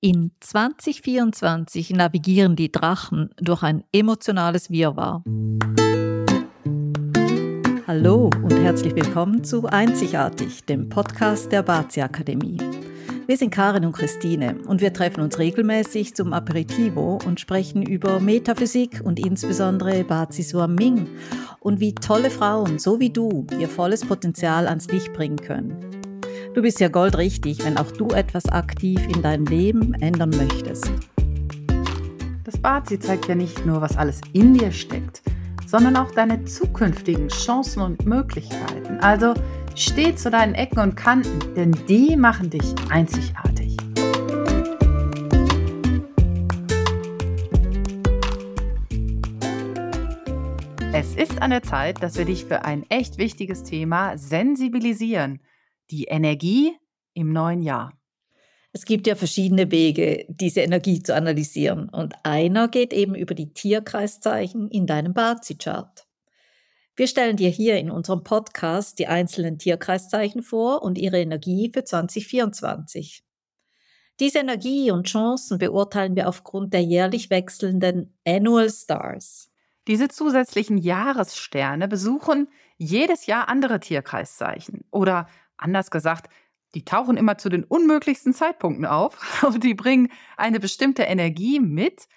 In 2024 navigieren die Drachen durch ein emotionales Wirrwarr. Hallo und herzlich willkommen zu Einzigartig, dem Podcast der Bazi Akademie. Wir sind Karin und Christine und wir treffen uns regelmäßig zum Aperitivo und sprechen über Metaphysik und insbesondere Bazi Ming und wie tolle Frauen, so wie du, ihr volles Potenzial ans Licht bringen können. Du bist ja goldrichtig, wenn auch du etwas aktiv in deinem Leben ändern möchtest. Das Bazi zeigt ja nicht nur, was alles in dir steckt, sondern auch deine zukünftigen Chancen und Möglichkeiten. Also steh zu deinen Ecken und Kanten, denn die machen dich einzigartig. Es ist an der Zeit, dass wir dich für ein echt wichtiges Thema sensibilisieren – die Energie im neuen Jahr? Es gibt ja verschiedene Wege, diese Energie zu analysieren. Und einer geht eben über die Tierkreiszeichen in deinem Bazi-Chart. Wir stellen dir hier in unserem Podcast die einzelnen Tierkreiszeichen vor und ihre Energie für 2024. Diese Energie und Chancen beurteilen wir aufgrund der jährlich wechselnden Annual Stars. Diese zusätzlichen Jahressterne besuchen jedes Jahr andere Tierkreiszeichen oder Anders gesagt, die tauchen immer zu den unmöglichsten Zeitpunkten auf und die bringen eine bestimmte Energie mit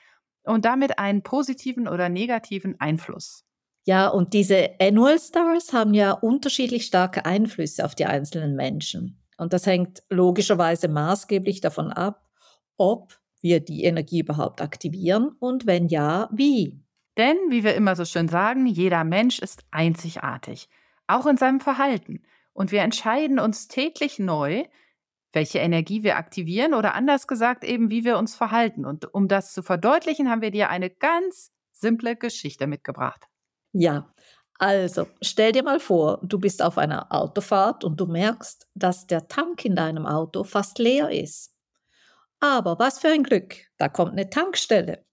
und damit einen positiven oder negativen Einfluss. Ja, und diese Annual Stars haben ja unterschiedlich starke Einflüsse auf die einzelnen Menschen. Und das hängt logischerweise maßgeblich davon ab, ob wir die Energie überhaupt aktivieren und wenn ja, wie. Denn, wie wir immer so schön sagen, jeder Mensch ist einzigartig, auch in seinem Verhalten. Und wir entscheiden uns täglich neu, welche Energie wir aktivieren oder anders gesagt eben, wie wir uns verhalten. Und um das zu verdeutlichen, haben wir dir eine ganz simple Geschichte mitgebracht. Ja, also stell dir mal vor, du bist auf einer Autofahrt und du merkst, dass der Tank in deinem Auto fast leer ist. Aber was für ein Glück, da kommt eine Tankstelle.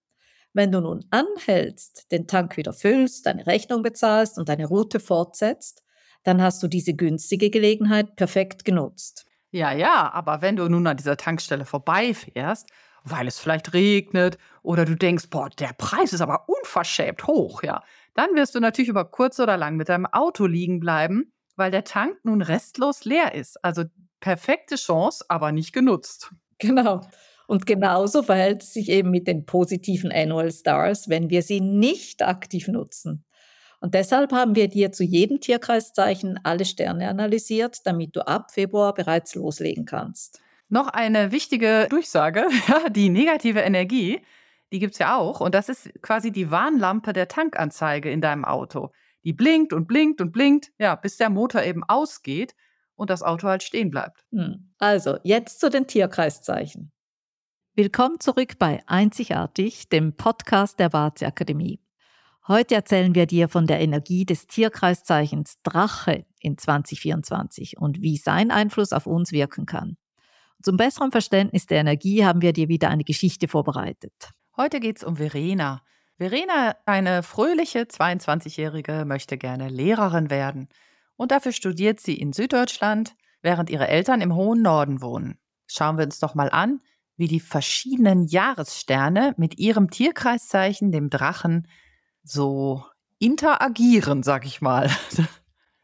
Wenn du nun anhältst, den Tank wieder füllst, deine Rechnung bezahlst und deine Route fortsetzt, dann hast du diese günstige Gelegenheit perfekt genutzt. Ja, ja, aber wenn du nun an dieser Tankstelle vorbeifährst, weil es vielleicht regnet oder du denkst, boah, der Preis ist aber unverschämt hoch, ja, dann wirst du natürlich über kurz oder lang mit deinem Auto liegen bleiben, weil der Tank nun restlos leer ist. Also perfekte Chance, aber nicht genutzt. Genau. Und genauso verhält es sich eben mit den positiven Annual Stars, wenn wir sie nicht aktiv nutzen. Und deshalb haben wir dir zu jedem Tierkreiszeichen alle Sterne analysiert, damit du ab Februar bereits loslegen kannst. Noch eine wichtige Durchsage, die negative Energie, die gibt es ja auch. Und das ist quasi die Warnlampe der Tankanzeige in deinem Auto. Die blinkt und blinkt und blinkt, ja, bis der Motor eben ausgeht und das Auto halt stehen bleibt. Hm. Also, jetzt zu den Tierkreiszeichen. Willkommen zurück bei Einzigartig, dem Podcast der Warze Akademie. Heute erzählen wir dir von der Energie des Tierkreiszeichens Drache in 2024 und wie sein Einfluss auf uns wirken kann. Zum besseren Verständnis der Energie haben wir dir wieder eine Geschichte vorbereitet. Heute geht es um Verena. Verena, eine fröhliche 22-Jährige, möchte gerne Lehrerin werden. Und dafür studiert sie in Süddeutschland, während ihre Eltern im hohen Norden wohnen. Schauen wir uns doch mal an, wie die verschiedenen Jahressterne mit ihrem Tierkreiszeichen, dem Drachen, so interagieren, sag ich mal.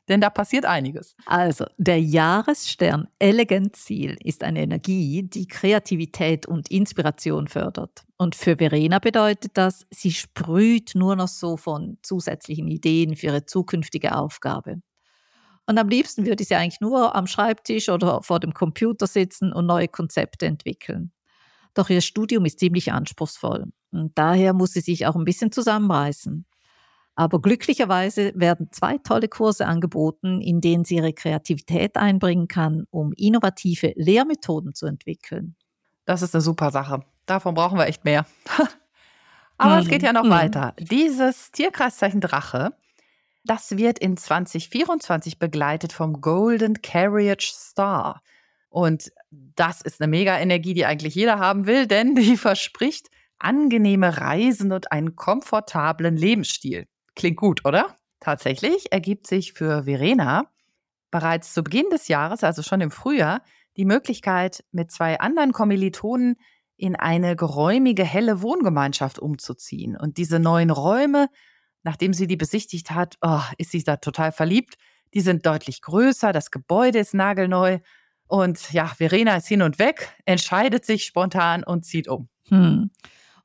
Denn da passiert einiges. Also, der Jahresstern Elegant Ziel ist eine Energie, die Kreativität und Inspiration fördert. Und für Verena bedeutet das, sie sprüht nur noch so von zusätzlichen Ideen für ihre zukünftige Aufgabe. Und am liebsten würde sie eigentlich nur am Schreibtisch oder vor dem Computer sitzen und neue Konzepte entwickeln. Doch ihr Studium ist ziemlich anspruchsvoll. Und daher muss sie sich auch ein bisschen zusammenreißen. Aber glücklicherweise werden zwei tolle Kurse angeboten, in denen sie ihre Kreativität einbringen kann, um innovative Lehrmethoden zu entwickeln. Das ist eine super Sache. Davon brauchen wir echt mehr. Aber mhm. es geht ja noch mhm. weiter. Dieses Tierkreiszeichen Drache, das wird in 2024 begleitet vom Golden Carriage Star. Und das ist eine Mega-Energie, die eigentlich jeder haben will, denn die verspricht angenehme Reisen und einen komfortablen Lebensstil. Klingt gut, oder? Tatsächlich ergibt sich für Verena bereits zu Beginn des Jahres, also schon im Frühjahr, die Möglichkeit, mit zwei anderen Kommilitonen in eine geräumige, helle Wohngemeinschaft umzuziehen. Und diese neuen Räume, nachdem sie die besichtigt hat, oh, ist sie da total verliebt. Die sind deutlich größer, das Gebäude ist nagelneu. Und ja, Verena ist hin und weg, entscheidet sich spontan und zieht um. Hm.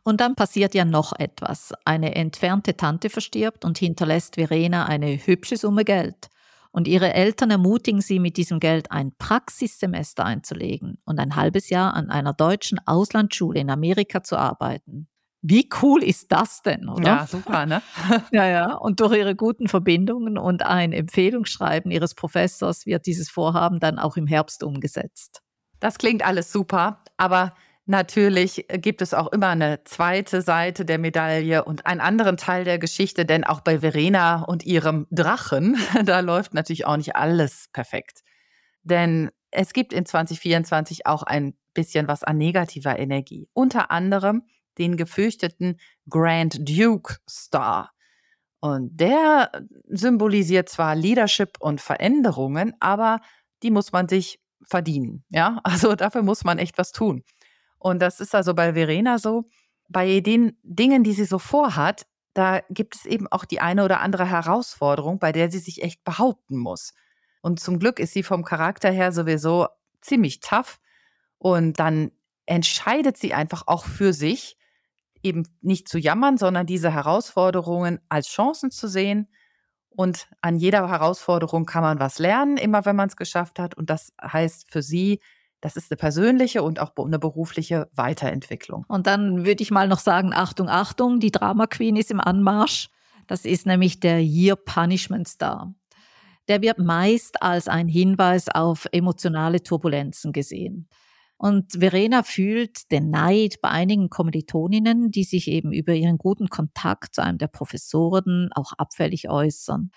Und dann passiert ja noch etwas. Eine entfernte Tante verstirbt und hinterlässt Verena eine hübsche Summe Geld. Und ihre Eltern ermutigen sie, mit diesem Geld ein Praxissemester einzulegen und ein halbes Jahr an einer deutschen Auslandsschule in Amerika zu arbeiten. Wie cool ist das denn, oder? Ja, super, ne? ja, ja. Und durch ihre guten Verbindungen und ein Empfehlungsschreiben ihres Professors wird dieses Vorhaben dann auch im Herbst umgesetzt. Das klingt alles super, aber Natürlich gibt es auch immer eine zweite Seite der Medaille und einen anderen Teil der Geschichte, denn auch bei Verena und ihrem Drachen, da läuft natürlich auch nicht alles perfekt. Denn es gibt in 2024 auch ein bisschen was an negativer Energie. Unter anderem den gefürchteten Grand Duke Star. Und der symbolisiert zwar Leadership und Veränderungen, aber die muss man sich verdienen. Ja, also dafür muss man echt was tun. Und das ist also bei Verena so, bei den Dingen, die sie so vorhat, da gibt es eben auch die eine oder andere Herausforderung, bei der sie sich echt behaupten muss. Und zum Glück ist sie vom Charakter her sowieso ziemlich tough. Und dann entscheidet sie einfach auch für sich, eben nicht zu jammern, sondern diese Herausforderungen als Chancen zu sehen. Und an jeder Herausforderung kann man was lernen, immer wenn man es geschafft hat. Und das heißt für sie, das ist eine persönliche und auch eine berufliche Weiterentwicklung. Und dann würde ich mal noch sagen, Achtung, Achtung, die Drama Queen ist im Anmarsch. Das ist nämlich der Year Punishment Star. Der wird meist als ein Hinweis auf emotionale Turbulenzen gesehen. Und Verena fühlt den Neid bei einigen Kommilitoninnen, die sich eben über ihren guten Kontakt zu einem der Professoren auch abfällig äußern.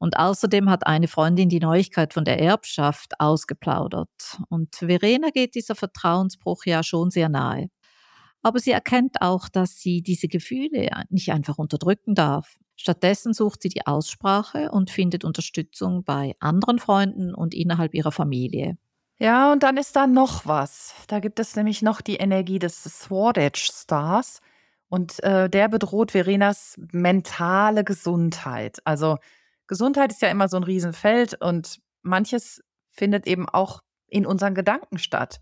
Und außerdem hat eine Freundin die Neuigkeit von der Erbschaft ausgeplaudert. Und Verena geht dieser Vertrauensbruch ja schon sehr nahe. Aber sie erkennt auch, dass sie diese Gefühle nicht einfach unterdrücken darf. Stattdessen sucht sie die Aussprache und findet Unterstützung bei anderen Freunden und innerhalb ihrer Familie. Ja, und dann ist da noch was. Da gibt es nämlich noch die Energie des Sword Edge Stars. Und äh, der bedroht Verenas mentale Gesundheit. Also Gesundheit ist ja immer so ein Riesenfeld und manches findet eben auch in unseren Gedanken statt.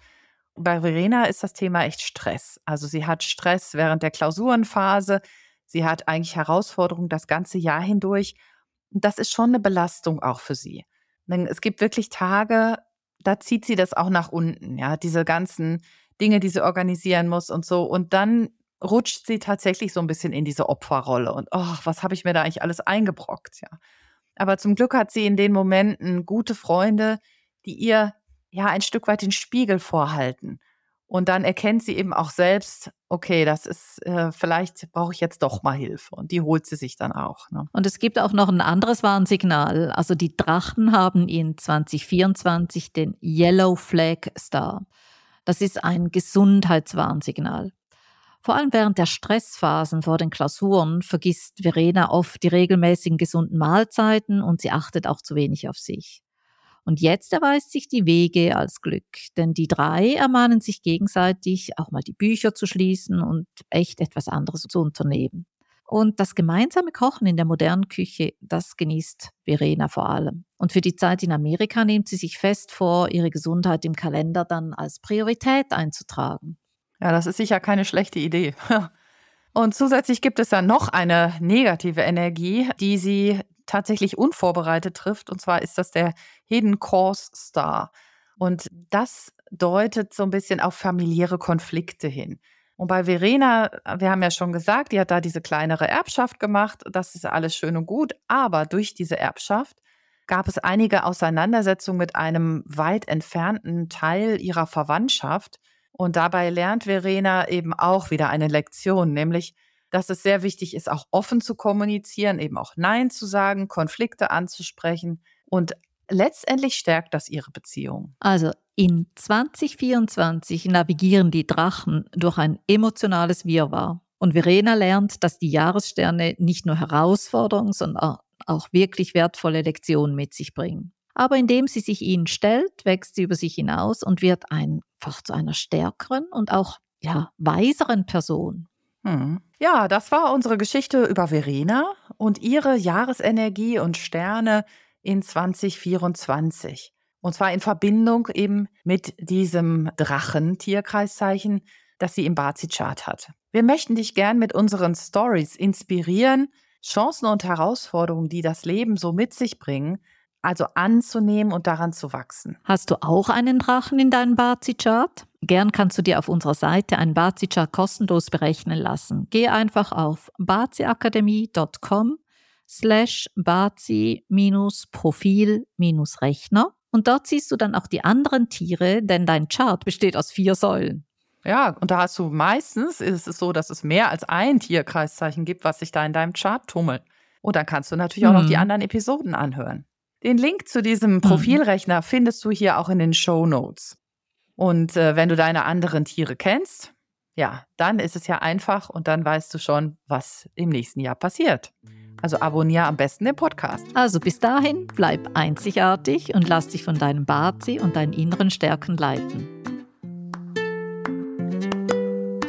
Bei Verena ist das Thema echt Stress. Also sie hat Stress während der Klausurenphase. Sie hat eigentlich Herausforderungen das ganze Jahr hindurch. Und das ist schon eine Belastung auch für sie. Denn es gibt wirklich Tage, da zieht sie das auch nach unten, ja, diese ganzen Dinge, die sie organisieren muss und so. Und dann rutscht sie tatsächlich so ein bisschen in diese Opferrolle und, oh, was habe ich mir da eigentlich alles eingebrockt, ja. Aber zum Glück hat sie in den Momenten gute Freunde, die ihr ja ein Stück weit den Spiegel vorhalten. Und dann erkennt sie eben auch selbst, okay, das ist, äh, vielleicht brauche ich jetzt doch mal Hilfe. Und die holt sie sich dann auch. Ne? Und es gibt auch noch ein anderes Warnsignal. Also die Drachen haben in 2024 den Yellow Flag Star. Das ist ein Gesundheitswarnsignal. Vor allem während der Stressphasen vor den Klausuren vergisst Verena oft die regelmäßigen gesunden Mahlzeiten und sie achtet auch zu wenig auf sich. Und jetzt erweist sich die Wege als Glück, denn die drei ermahnen sich gegenseitig, auch mal die Bücher zu schließen und echt etwas anderes zu unternehmen. Und das gemeinsame Kochen in der modernen Küche, das genießt Verena vor allem. Und für die Zeit in Amerika nimmt sie sich fest vor, ihre Gesundheit im Kalender dann als Priorität einzutragen. Ja, das ist sicher keine schlechte Idee. Und zusätzlich gibt es dann noch eine negative Energie, die sie tatsächlich unvorbereitet trifft. Und zwar ist das der Hidden Course Star. Und das deutet so ein bisschen auf familiäre Konflikte hin. Und bei Verena, wir haben ja schon gesagt, die hat da diese kleinere Erbschaft gemacht. Das ist alles schön und gut. Aber durch diese Erbschaft gab es einige Auseinandersetzungen mit einem weit entfernten Teil ihrer Verwandtschaft. Und dabei lernt Verena eben auch wieder eine Lektion, nämlich, dass es sehr wichtig ist, auch offen zu kommunizieren, eben auch Nein zu sagen, Konflikte anzusprechen. Und letztendlich stärkt das ihre Beziehung. Also in 2024 navigieren die Drachen durch ein emotionales Wirrwarr. Und Verena lernt, dass die Jahressterne nicht nur Herausforderungen, sondern auch wirklich wertvolle Lektionen mit sich bringen. Aber indem sie sich ihnen stellt, wächst sie über sich hinaus und wird einfach zu einer stärkeren und auch ja, weiseren Person. Hm. Ja, das war unsere Geschichte über Verena und ihre Jahresenergie und Sterne in 2024. Und zwar in Verbindung eben mit diesem Drachen-Tierkreiszeichen, das sie im Bazi-Chart hat. Wir möchten dich gern mit unseren Stories inspirieren, Chancen und Herausforderungen, die das Leben so mit sich bringen, also anzunehmen und daran zu wachsen. Hast du auch einen Drachen in deinem Bazi-Chart? Gern kannst du dir auf unserer Seite einen Bazi-Chart kostenlos berechnen lassen. Geh einfach auf baziakademie.com slash bazi-profil-rechner und dort siehst du dann auch die anderen Tiere, denn dein Chart besteht aus vier Säulen. Ja, und da hast du meistens, ist es so, dass es mehr als ein Tierkreiszeichen gibt, was sich da in deinem Chart tummelt. Und dann kannst du natürlich auch noch die mhm. anderen Episoden anhören. Den Link zu diesem mhm. Profilrechner findest du hier auch in den Show Notes. Und äh, wenn du deine anderen Tiere kennst, ja, dann ist es ja einfach und dann weißt du schon, was im nächsten Jahr passiert. Also abonniere am besten den Podcast. Also bis dahin, bleib einzigartig und lass dich von deinem Bazi und deinen inneren Stärken leiten.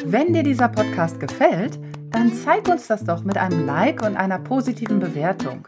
Wenn dir dieser Podcast gefällt, dann zeig uns das doch mit einem Like und einer positiven Bewertung.